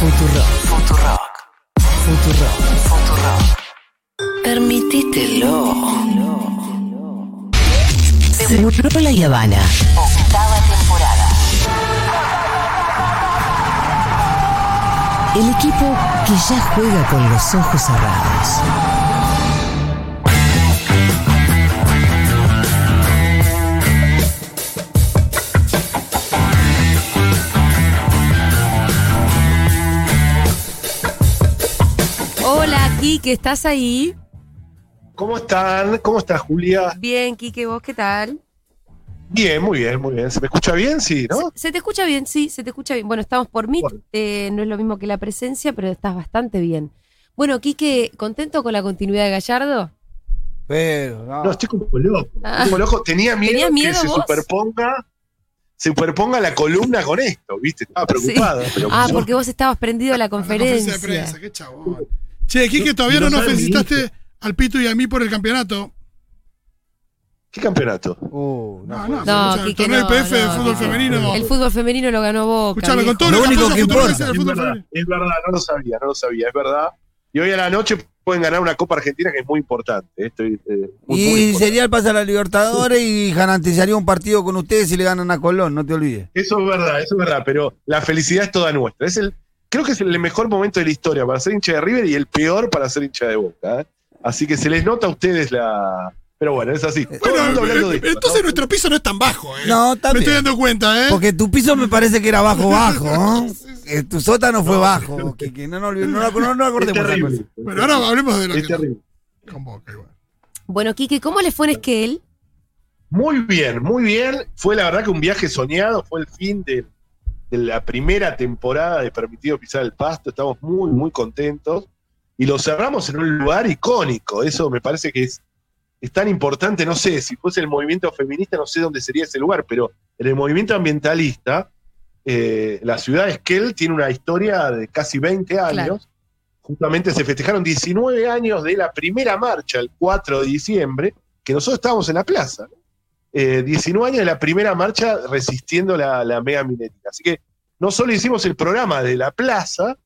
Futuro. Futurock. Futurock. Futurock. Permitítelo. Seguro la Habana. Octava temporada. El equipo que ya juega con los ojos cerrados. Hola, Kike, ¿estás ahí? ¿Cómo están? ¿Cómo estás, Julia? Bien, Kike, ¿vos qué tal? Bien, muy bien, muy bien. ¿Se me escucha bien? Sí, ¿no? Se, se te escucha bien, sí, se te escucha bien. Bueno, estamos por Meet, Bueno. eh, no es lo mismo que la presencia, pero estás bastante bien. Bueno, Kike, ¿contento con la continuidad de Gallardo? Pero, no. No, estoy como loco. Ah. Estoy como loco. Tenía miedo, ¿Tenías miedo que se vos? superponga se superponga la columna con esto, ¿viste? Estaba preocupado. pero Ah, yo- porque vos estabas prendido a la conferencia de conferencia. prensa, qué chabón. Che, Kike, todavía no no nos felicitaste al Pito y a mí por el campeonato. ¿Qué campeonato? Uh, no, No, el torneo no, PF de fútbol no. femenino. El fútbol femenino lo ganó Boca. Escuchame, con todo Lo único que importa. Es fútbol verdad, femenino. es verdad, no lo sabía, no lo sabía, es verdad. Y hoy a la noche pueden ganar una Copa Argentina que es muy importante. Estoy, eh, muy, muy Y importante. sería el pase a la Libertadores y garantizaría un partido con ustedes si le ganan a Colón, no te olvides. Eso es verdad, eso es verdad, pero la felicidad es toda nuestra. Es el, creo que es el mejor momento de la historia para ser hincha de River y el peor para ser hincha de Boca. ¿eh? Así que se les nota a ustedes la. Pero bueno, es así. Bueno, de eh, esto, entonces ¿no? nuestro piso no es tan bajo, ¿eh? No, Me estoy también. dando cuenta, ¿eh? Porque tu piso me parece que era bajo, bajo. ¿no? Eh, Tu sótano fue bajo. Que, que no, no, olvidemos- no, no, no, no acordemos. Pero ahora hablemos de lo Es que terrible. con Boca igual. Bueno, Kike, ¿cómo le fue en Esquel? Muy bien, muy bien. Fue la verdad que un viaje soñado, fue el fin de, de la primera temporada de Permitido Pisar el Pasto. Estamos muy, muy contentos. Y lo cerramos en un lugar icónico. Eso me parece que es, es tan importante. No sé, si fuese el movimiento feminista, no sé dónde sería ese lugar, pero en el movimiento ambientalista, eh, la ciudad de Esquel tiene una historia de casi 20 años. Claro. Justamente se festejaron 19 años de la primera marcha, el 4 de diciembre, que nosotros estábamos en la plaza. ¿no? Eh, 19 años de la primera marcha resistiendo la, la mega minería. Así que no solo hicimos el programa de la plaza,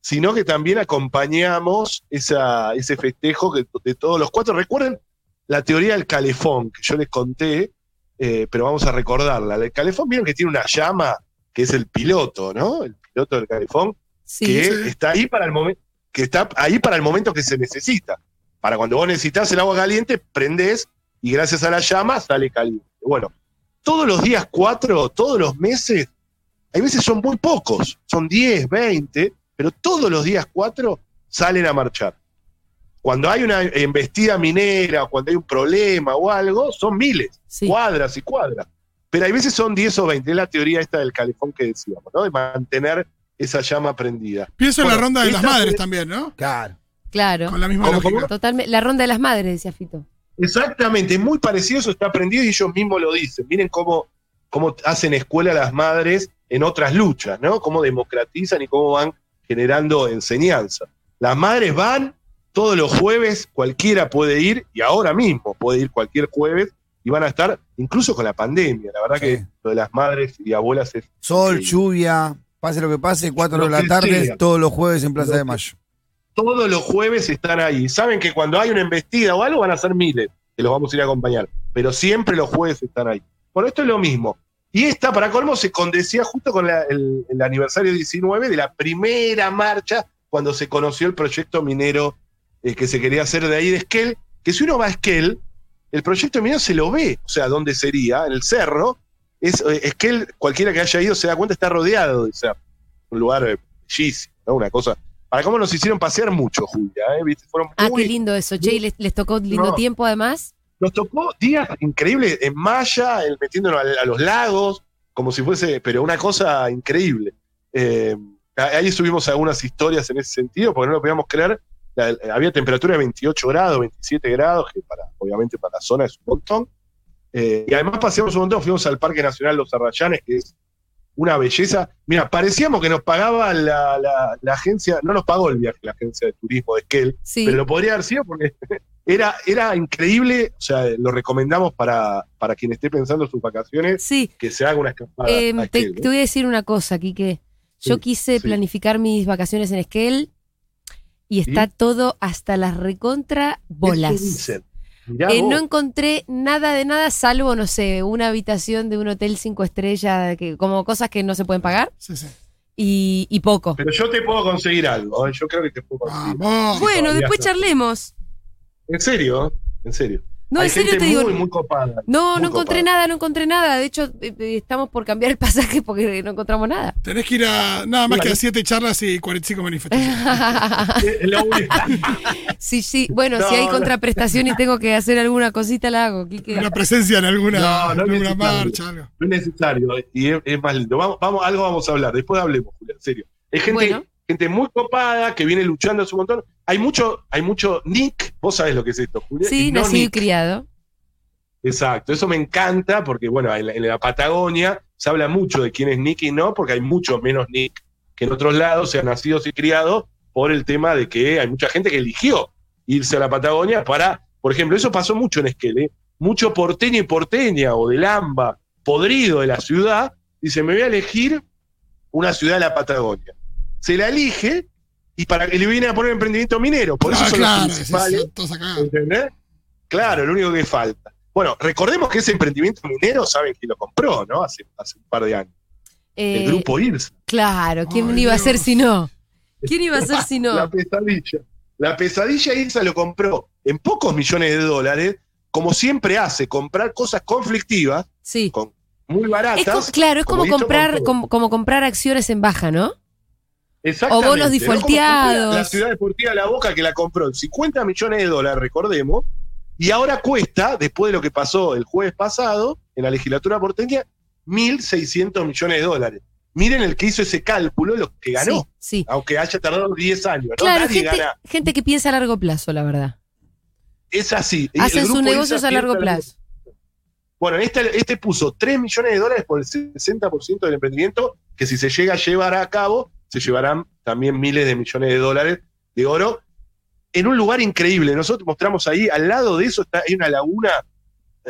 sino que también acompañamos esa, ese festejo que- de todos los cuatro. Recuerden la teoría del calefón que yo les conté, eh, pero vamos a recordarla. El calefón, vieron que tiene una llama que es el piloto, ¿no? El piloto del calefón, Sí. que Sí. está ahí para el momento que está ahí para el momento que se necesita. Para cuando vos necesitas el agua caliente, prendés y gracias a la llama sale caliente. Bueno, todos los días cuatro, todos los meses, hay veces son muy pocos, son 10, 20, pero todos los días cuatro salen a marchar. Cuando hay una embestida minera, o cuando hay un problema o algo, son miles, Sí. cuadras y cuadras. Pero hay veces son 10 o 20, es la teoría esta del calefón que decíamos, ¿no? De mantener esa llama prendida. Pienso en la ronda de las madres también, ¿no? Claro. Claro. Con la misma ¿Cómo, lógica. Totalmente. La ronda de las madres, decía Fito. Exactamente, muy parecido, eso está aprendido y ellos mismos lo dicen. Miren cómo, cómo hacen escuela las madres en otras luchas, ¿no? Cómo democratizan y cómo van generando enseñanza. Las madres van todos los jueves, cualquiera puede ir, y ahora mismo puede ir cualquier jueves, y van a estar incluso con la pandemia. La verdad Sí. que lo de las madres y abuelas es Sol, lluvia, pase lo que pase, 4 de la tarde, sea. todos los jueves en Plaza Lo de Mayo. Todos los jueves están ahí. Saben que cuando hay una embestida o algo van a ser miles, que los vamos a ir a acompañar. Pero siempre los jueves están ahí. Bueno, esto es lo mismo. Y esta, para colmo, se condecía justo con el aniversario 19 de la primera marcha cuando se conoció el proyecto minero eh, que se quería hacer de ahí de Esquel, que si uno va a Esquel, el proyecto minero se lo ve, o sea, ¿dónde sería? En el cerro. Es, eh, Esquel, cualquiera que haya ido se da cuenta, está rodeado de cerro. Un lugar eh, bellísimo, ¿no? Una cosa. Para cómo nos hicieron pasear mucho, Julia, ¿eh? ¿Viste? Fueron Ah, muy- qué lindo eso. Che, ¿y les, les tocó lindo No. tiempo además? Nos tocó días increíbles en Maya, el- metiéndonos a, a los lagos, como si fuese, pero una cosa increíble. Eh, ahí subimos algunas historias en ese sentido, porque no lo podíamos creer. La- había temperatura de 28 grados, 27 grados, que para, obviamente para la zona es un montón. Eh, y además paseamos un montón, fuimos al Parque Nacional Los Arrayanes, que es una belleza. Mira, parecíamos que nos pagaba la, la- la agencia, no nos pagó el viaje la agencia de turismo de Esquel, Sí. pero lo podría haber sido porque era, era increíble, o sea, lo recomendamos para, para quien esté pensando sus vacaciones, Sí. que se haga una escapada. Eh, a te, Esquel, ¿no? te voy a decir una cosa, Quique. Yo Sí, quise planificar mis vacaciones en Esquel y está todo hasta las recontra bolas. Eh, no encontré nada de nada salvo, no sé, una habitación de un hotel cinco estrellas, que, como cosas que no se pueden pagar Sí, sí. y, y poco. Pero yo te puedo conseguir algo. ¿eh? Yo creo que te puedo conseguir. Vamos. Bueno, después charlemos. En serio, en serio. No, Hay en serio gente te digo. muy, muy copada. no, muy no encontré copada. nada, no encontré nada. De hecho, eh, eh, estamos por cambiar el pasaje porque no encontramos nada. Tenés que ir a nada más que a siete charlas y 45 manifestaciones. Sí, sí. Bueno, No, si hay contraprestación y tengo que hacer alguna cosita, la hago. Quique. Una presencia en alguna, No, no en alguna marcha, algo. No es necesario y es, es más lindo. Vamos, vamos, algo vamos a hablar. Después hablemos, Julia, en serio. Es gente, Bueno. Gente muy copada que viene luchando hace un montón. Hay mucho, hay mucho Nick. Vos sabés lo que es esto, Julia. Sí, Y no nacido y Nick. criado. Exacto, eso me encanta porque, bueno, en la, en la Patagonia se habla mucho de quién es Nick y no, porque hay mucho menos Nick que en otros lados, sean nacidos y criados, por el tema de que hay mucha gente que eligió irse a la Patagonia para, por ejemplo, eso pasó mucho en Esquel, ¿eh? mucho porteño y porteña o del AMBA, podrido de la ciudad, dice, me voy a elegir una ciudad de la Patagonia. Se la elige y para que le viene a poner emprendimiento minero, por eso Ah, son claro, los principales. acá. ¿Entendés? Claro, lo único que falta. Bueno, recordemos que ese emprendimiento minero, saben quién lo compró, ¿no? Hace, hace un par de años. Eh, El grupo IRSA. Claro, ¿quién Ay, iba a ser si no? ¿Quién iba a ser si no? La pesadilla. La pesadilla IRSA lo compró en pocos millones de dólares, como siempre hace, comprar cosas conflictivas, Sí. con, muy Es baratas. claro, es como, comprar como, como comprar acciones en baja, ¿no? Exactamente, o bonos defaulteados. La ciudad deportiva La Boca que la compró en 50 millones de dólares, recordemos, y ahora cuesta, después de lo que pasó el jueves pasado en la legislatura porteña, 1.600 millones de dólares. Miren el que hizo ese cálculo, lo que ganó, Sí, sí. aunque haya tardado 10 años. ¿no? Claro, Nadie gente, gana. gente que piensa a largo plazo, la verdad. Es así. Hacen sus negocios a largo plazo. Bueno, este, este puso 3 millones de dólares por el 60% del emprendimiento, que si se llega a llevar a cabo, se llevarán también miles de millones de dólares de oro en un lugar increíble. Nosotros mostramos ahí, al lado de eso está, hay una laguna,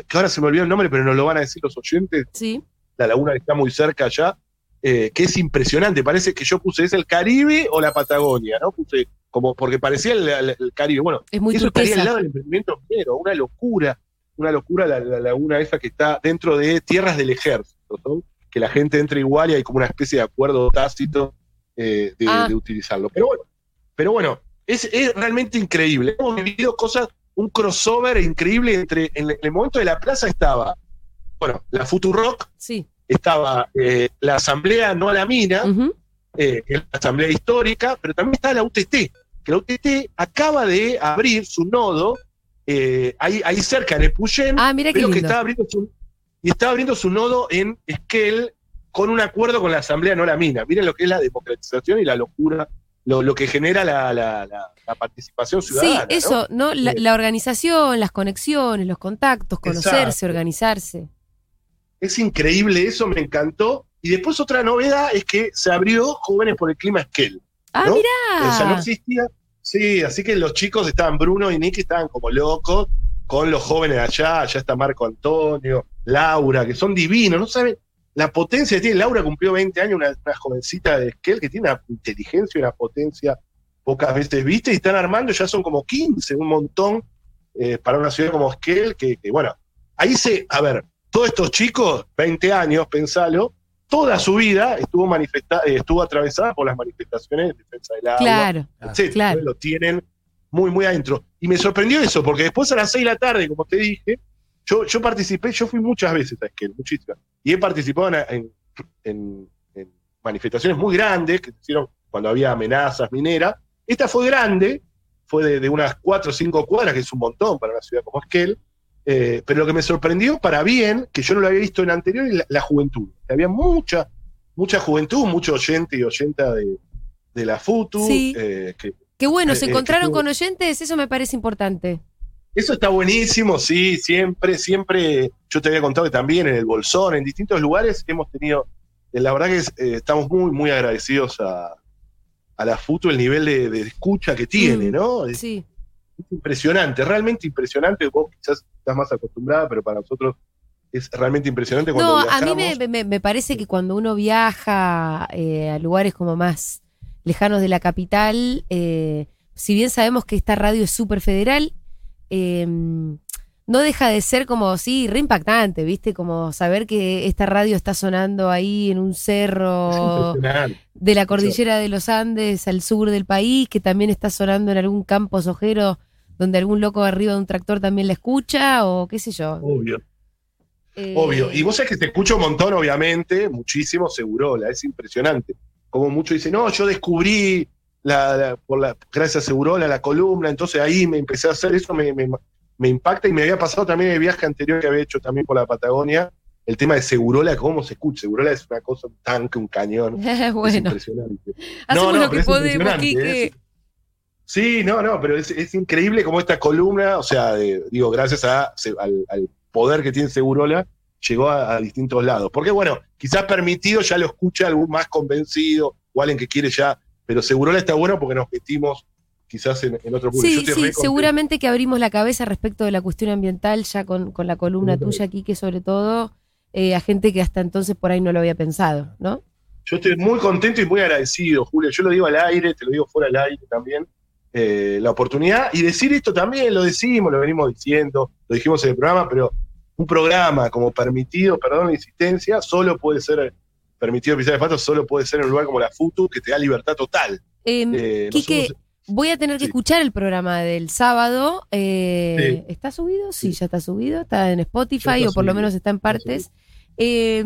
que ahora se me olvidó el nombre, pero nos lo van a decir los oyentes, Sí. la laguna que está muy cerca allá, eh, que es impresionante. Parece que yo puse, ¿es el Caribe o la Patagonia? ¿no? Puse como, porque parecía el, el- el Caribe. Bueno, Es muy eso estaría al turquesa. lado del emprendimiento minero, una locura, una locura la, la laguna esa que está dentro de tierras del ejército, ¿no? que la gente entre igual y hay como una especie de acuerdo tácito eh, de, Ah. de utilizarlo. Pero bueno, pero bueno es, es realmente increíble. Hemos vivido cosas, un crossover increíble entre, en el momento de la plaza estaba, bueno, la Futurock, Sí. estaba eh, la Asamblea No a la Mina, Ujú. eh, que es la Asamblea Histórica, pero también está la UTT, que la UTT acaba de abrir su nodo ahí, ahí cerca en Epuyén, Ah, mira qué pero que está abriendo su, y está abriendo su nodo en Esquel con un acuerdo con la Asamblea No La Mina. Miren lo que es la democratización y la locura, lo, lo que genera la, la- la- la participación Sí, ciudadana. ¿no? eso, ¿no? La, Sí. la organización, las conexiones, los contactos, conocerse, Exacto. organizarse. Es increíble eso, me encantó. Y después otra novedad es que se abrió Jóvenes por el Clima Esquel. Ah, mirá. O sea, no existía. Sí, así que los chicos estaban, Bruno y Nicky estaban como locos con los jóvenes allá. Allá está Marco Antonio, Laura, que son divinos, ¿no saben? La potencia que tiene. Laura cumplió 20 años, una, una jovencita de Esquel que tiene una inteligencia y una potencia pocas veces viste, y están armando, ya son como 15, un montón, eh, para una ciudad como Esquel, que, que, bueno, ahí se, a ver, todos estos chicos, 20 años, pensalo, toda su vida estuvo manifesta eh, estuvo atravesada por las manifestaciones de defensa del agua, Claro, etcétera. claro. Lo tienen muy, muy adentro. Y me sorprendió eso, porque después a las 6 de la tarde, como te dije, yo, yo participé, yo fui muchas veces a Esquel, muchísimas. Y he participado en, en- en- en manifestaciones muy grandes que se hicieron cuando había amenazas mineras. Esta fue grande, fue de, de unas 4 o 5 cuadras, que es un montón para una ciudad como Esquel. Eh, pero lo que me sorprendió para bien, que yo no lo había visto en anterior, es la, la juventud. Había mucha, mucha juventud, mucho oyente y oyenta de, de la FUTU. Sí. eh, que Qué bueno, Eh, se eh, que encontraron con oyentes, eso me parece importante. Eso está buenísimo, sí, siempre, siempre. Yo te había contado que también en el Bolsón, en distintos lugares hemos tenido. eh, La verdad que es, eh, estamos muy, muy agradecidos a, a la FUTU el nivel de, de escucha que tiene, Mm, ¿no? Es, Sí. es impresionante, realmente impresionante. Vos quizás estás más acostumbrada, pero para nosotros es realmente impresionante cuando No, a mí me, me- me parece que cuando uno viaja eh, a lugares como más lejanos de la capital, eh, si bien sabemos que esta radio es súper federal, eh, no deja de ser como, sí, re impactante, ¿viste? Como saber que esta radio está sonando ahí en un cerro de la cordillera de los Andes al sur del país, que también está sonando en algún campo sojero donde algún loco arriba de un tractor también la escucha, o qué sé yo. Obvio, Eh, obvio. Y vos sabés que te escucho un montón, obviamente, muchísimo Segurola, es impresionante. Como muchos dicen, no, yo descubrí la, la- por la, gracias a Segurola la columna, entonces ahí me empecé a hacer eso, me, me- me impacta y me había pasado también el viaje anterior que había hecho también por la Patagonia, el tema de Segurola, cómo se escucha. Segurola es una cosa, un tanque, un cañón. Es bueno, impresionante. hacemos no, lo pero que es podemos, Quique. es- Sí, no, no, pero es, es increíble como esta columna, o sea, de- digo, gracias a, al poder que tiene Segurola, llegó a, a distintos lados. Porque, bueno, quizás permitido ya lo escucha algún más convencido o alguien que quiere ya, pero Segurola está bueno porque nos metimos quizás en, en otro punto. Sí, sí, seguramente que abrimos la cabeza respecto de la cuestión ambiental ya con, con la columna tuya, Quique, sobre todo, eh, a gente que hasta entonces por ahí no lo había pensado, ¿no? Yo estoy muy contento y muy agradecido, Julio. Yo lo digo al aire, te lo digo fuera del aire también. eh, la oportunidad y decir esto también, lo decimos, lo venimos diciendo, lo dijimos en el programa, pero un programa como permitido, perdón la insistencia, solo puede ser permitido pisar el pato, solo puede ser en un lugar como la FUTU que te da libertad total. Eh, Eh, Quique, nosotros- voy a tener que sí. escuchar el programa del sábado. eh, Sí. ¿Está subido? Sí, Sí. ya está subido. Está en Spotify está o por lo menos está en partes. Eh,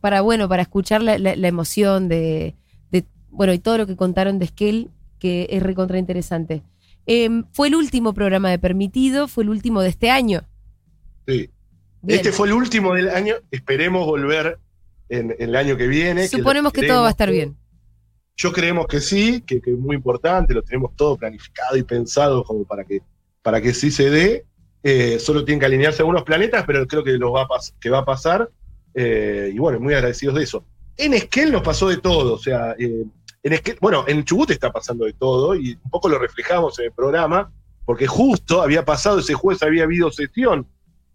para, bueno, para escuchar la, la- la emoción de, de- bueno, y todo lo que contaron de Esquel, que es recontra interesante. Eh, fue el último programa de Permitido, fue el último de este año. sí. Bien. Este fue el último del año, esperemos volver en, en el año que viene. Suponemos que todo va a estar bien. Yo creemos que sí, que, que es muy importante, lo tenemos todo planificado y pensado como para que, para que sí se dé. Eh, solo tienen que alinearse algunos planetas, pero creo que, lo va, a que va a pasar. Eh, y bueno, muy agradecidos de eso. En Esquel nos pasó de todo, o sea, eh, en Esquel, bueno, en Chubut está pasando de todo y un poco lo reflejamos en el programa, porque justo había pasado ese jueves, había habido sesión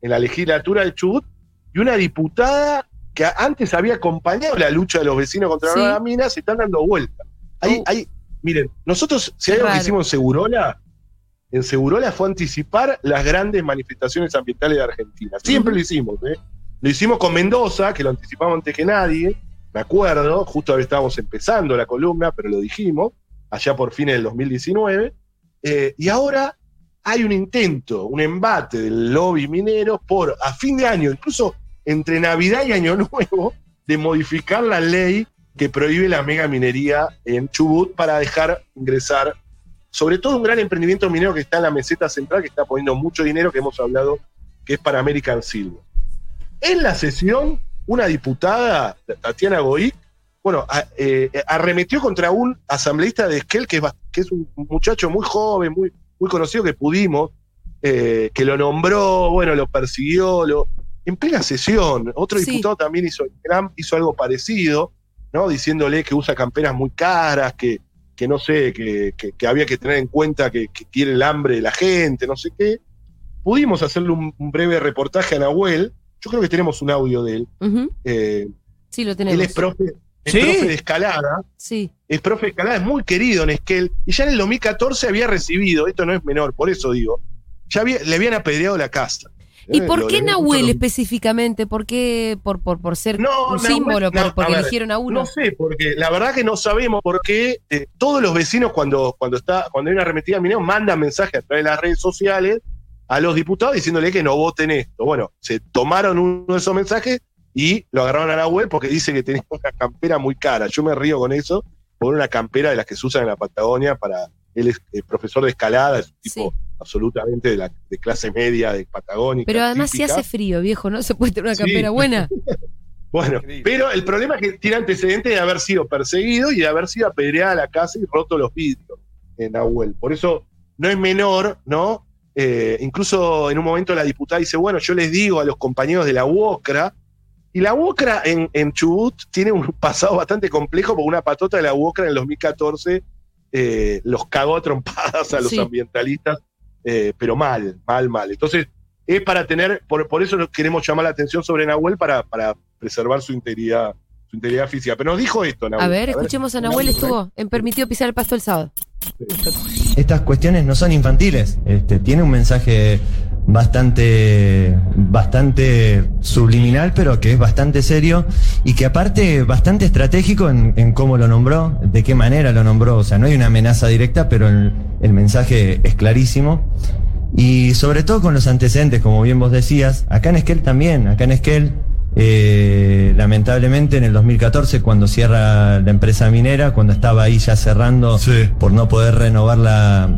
en la legislatura de Chubut y una diputada que antes había acompañado la lucha de los vecinos contra Sí. la mina se están dando vuelta. Hay, Uh. hay- miren, nosotros, si hay algo que hicimos en Segurola, en Segurola fue anticipar las grandes manifestaciones ambientales de Argentina. Siempre lo hicimos, ¿eh? Lo hicimos con Mendoza, que lo anticipamos antes que nadie, me acuerdo, justo estábamos empezando la columna, pero lo dijimos, allá por fines del 2019. Eh, y ahora hay un intento, un embate del lobby minero por, a fin de año, incluso entre Navidad y Año Nuevo, de modificar la ley que prohíbe la mega minería en Chubut para dejar ingresar, sobre todo un gran emprendimiento minero que está en la meseta central, que está poniendo mucho dinero, que hemos hablado, que es para American Silver. En la sesión, una diputada, Tatiana Goic, bueno, eh, arremetió contra un asambleísta de Esquel, que es, un muchacho muy joven, muy, muy conocido, que pudimos, eh, que lo nombró, bueno, lo persiguió, lo, en plena sesión. Otro Sí. diputado también hizo, Trump hizo algo parecido, ¿no? Diciéndole que usa camperas muy caras, que, que no sé, que, que- que había que tener en cuenta que, que quiere el hambre de la gente, no sé qué. Pudimos hacerle un, un breve reportaje a Nahuel. Yo creo que tenemos un audio de él. Eh, Sí, lo él tenemos. es profe, es ¿Sí? profe de escalada. Sí. Es profe de escalada, es muy querido en Esquel. Y ya en el 2014 había recibido, esto no es menor, por eso digo, ya había- le habían apedreado la casa. ¿Y Eh, por qué Nahuel específicamente? ¿Por qué? Por, por, por ser No, un Nahuel- símbolo, por- no, porque a ver, eligieron a uno. No sé, porque la verdad que no sabemos por qué eh, todos los vecinos cuando, cuando, está, cuando hay una arremetida minero mandan mensajes a través de las redes sociales a los diputados diciéndole que no voten esto. Bueno, se tomaron uno de esos mensajes y lo agarraron a web porque dice que tenía una campera muy cara. Yo me río con eso, por una campera de las que se usan en la Patagonia para. Él es eh, profesor de escalada, es un tipo Sí. absolutamente de, la, de clase media de Patagónica. Pero además si hace frío, viejo, ¿no? Se puede tener una Sí. campera buena. Bueno, Increíble. pero el problema es que tiene antecedentes de haber sido perseguido y de haber sido apedreada la casa y roto los vidrios en Nahuel. Por eso no es menor, ¿no? Eh, incluso en un momento la diputada dice, bueno, yo les digo a los compañeros de la UOCRA, y la UOCRA en, en Chubut tiene un pasado bastante complejo porque una patota de la UOCRA en el 2014 eh, los cagó a trompadas a los Sí. ambientalistas, eh, pero mal, mal, mal. Entonces, es para tener, por, por eso queremos llamar la atención sobre Nahuel para, para preservar su integridad, su integridad física. Pero nos dijo esto, Nahuel. A ver, escuchemos a Nahuel, estuvo en Permitió Pisar el Pasto el sábado. estas cuestiones no son infantiles. Este, tiene un mensaje bastante, bastante subliminal, pero que es bastante serio y que aparte bastante estratégico en, en cómo lo nombró, de qué manera lo nombró. O sea, no hay una amenaza directa, pero el, el mensaje es clarísimo. Y sobre todo con los antecedentes, como bien vos decías, acá en Esquel también, acá en Esquel, eh, lamentablemente en el 2014 cuando cierra la empresa minera, cuando estaba ahí ya cerrando Sí. por no poder renovar la,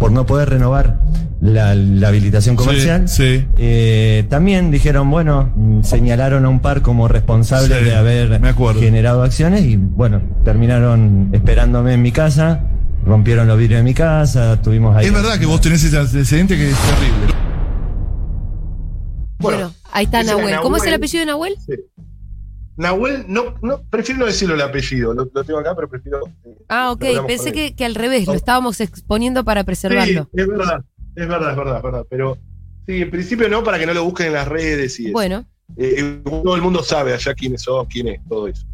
por no poder renovar la, la habilitación comercial, Sí, sí. eh, también dijeron, bueno, señalaron a un par como responsables Sí, de haber generado acciones y bueno, terminaron esperándome en mi casa, rompieron los vidrios de mi casa, tuvimos ahí. Es verdad que vos tenés ese antecedente que es terrible. Bueno, ahí está Nahuel. ¿Cómo es el apellido de Nahuel? Sí. Nahuel, no, no, prefiero no decirlo el apellido, lo, lo tengo acá, pero prefiero. eh, Ah, ok. Pensé que, que al revés, lo No. estábamos exponiendo para preservarlo. Sí, es verdad, es verdad, es verdad, es verdad. Pero sí, en principio no, para que no lo busquen en las redes y eso. Bueno, Eh, todo el mundo sabe allá quiénes son, quién es, todo eso.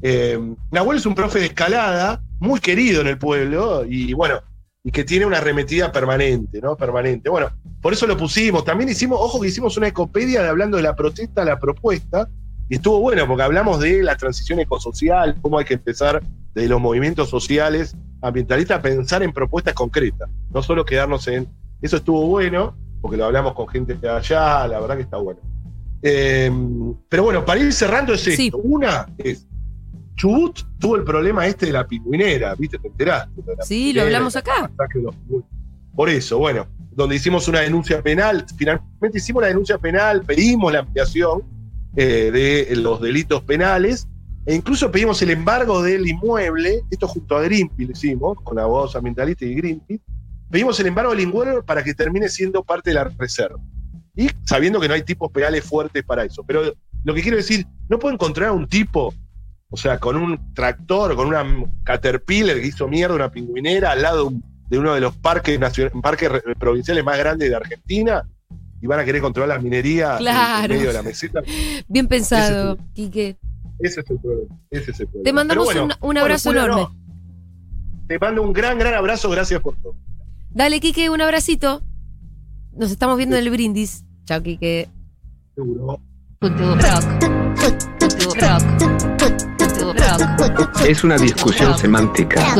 Eh, Nahuel es un profe de escalada, muy querido en el pueblo, y bueno, y que tiene una arremetida permanente, ¿no? Permanente. Bueno, por eso lo pusimos. También hicimos, ojo que hicimos una ecopedia de hablando de la protesta a la propuesta, y estuvo bueno, porque hablamos de la transición ecosocial, cómo hay que empezar de los movimientos sociales ambientalistas a pensar en propuestas concretas, no solo quedarnos en. Eso estuvo bueno, porque lo hablamos con gente de allá, la verdad que está bueno. Eh, pero bueno, para ir cerrando es esto. Una es, Chubut tuvo el problema este de la pingüinera, ¿viste? ¿Te enteraste? Sí, lo hablamos acá. Por eso, bueno, donde hicimos una denuncia penal, finalmente hicimos la denuncia penal, pedimos la ampliación eh, de los delitos penales, e incluso pedimos el embargo del inmueble, esto junto a Greenpeace lo hicimos, con abogados ambientalistas y Greenpeace, pedimos el embargo del inmueble para que termine siendo parte de la reserva. Y sabiendo que no hay tipos penales fuertes para eso. Pero lo que quiero decir, no puedo encontrar un tipo, o sea, con un tractor, con una caterpillar que hizo mierda una pingüinera al lado de un- de uno de los parques, parques provinciales más grandes de Argentina y van a querer controlar las minerías en- Claro. en medio de la meseta. bien pensado, Ese Quique. Ese es el problema. Ese es el problema. Te mandamos bueno, un, un abrazo bueno, enorme. no. Te mando un gran, gran abrazo. Gracias por todo. Dale, Quique, un abracito. Nos estamos viendo en el brindis. Chao, Quique. Seguro. Es una discusión semántica.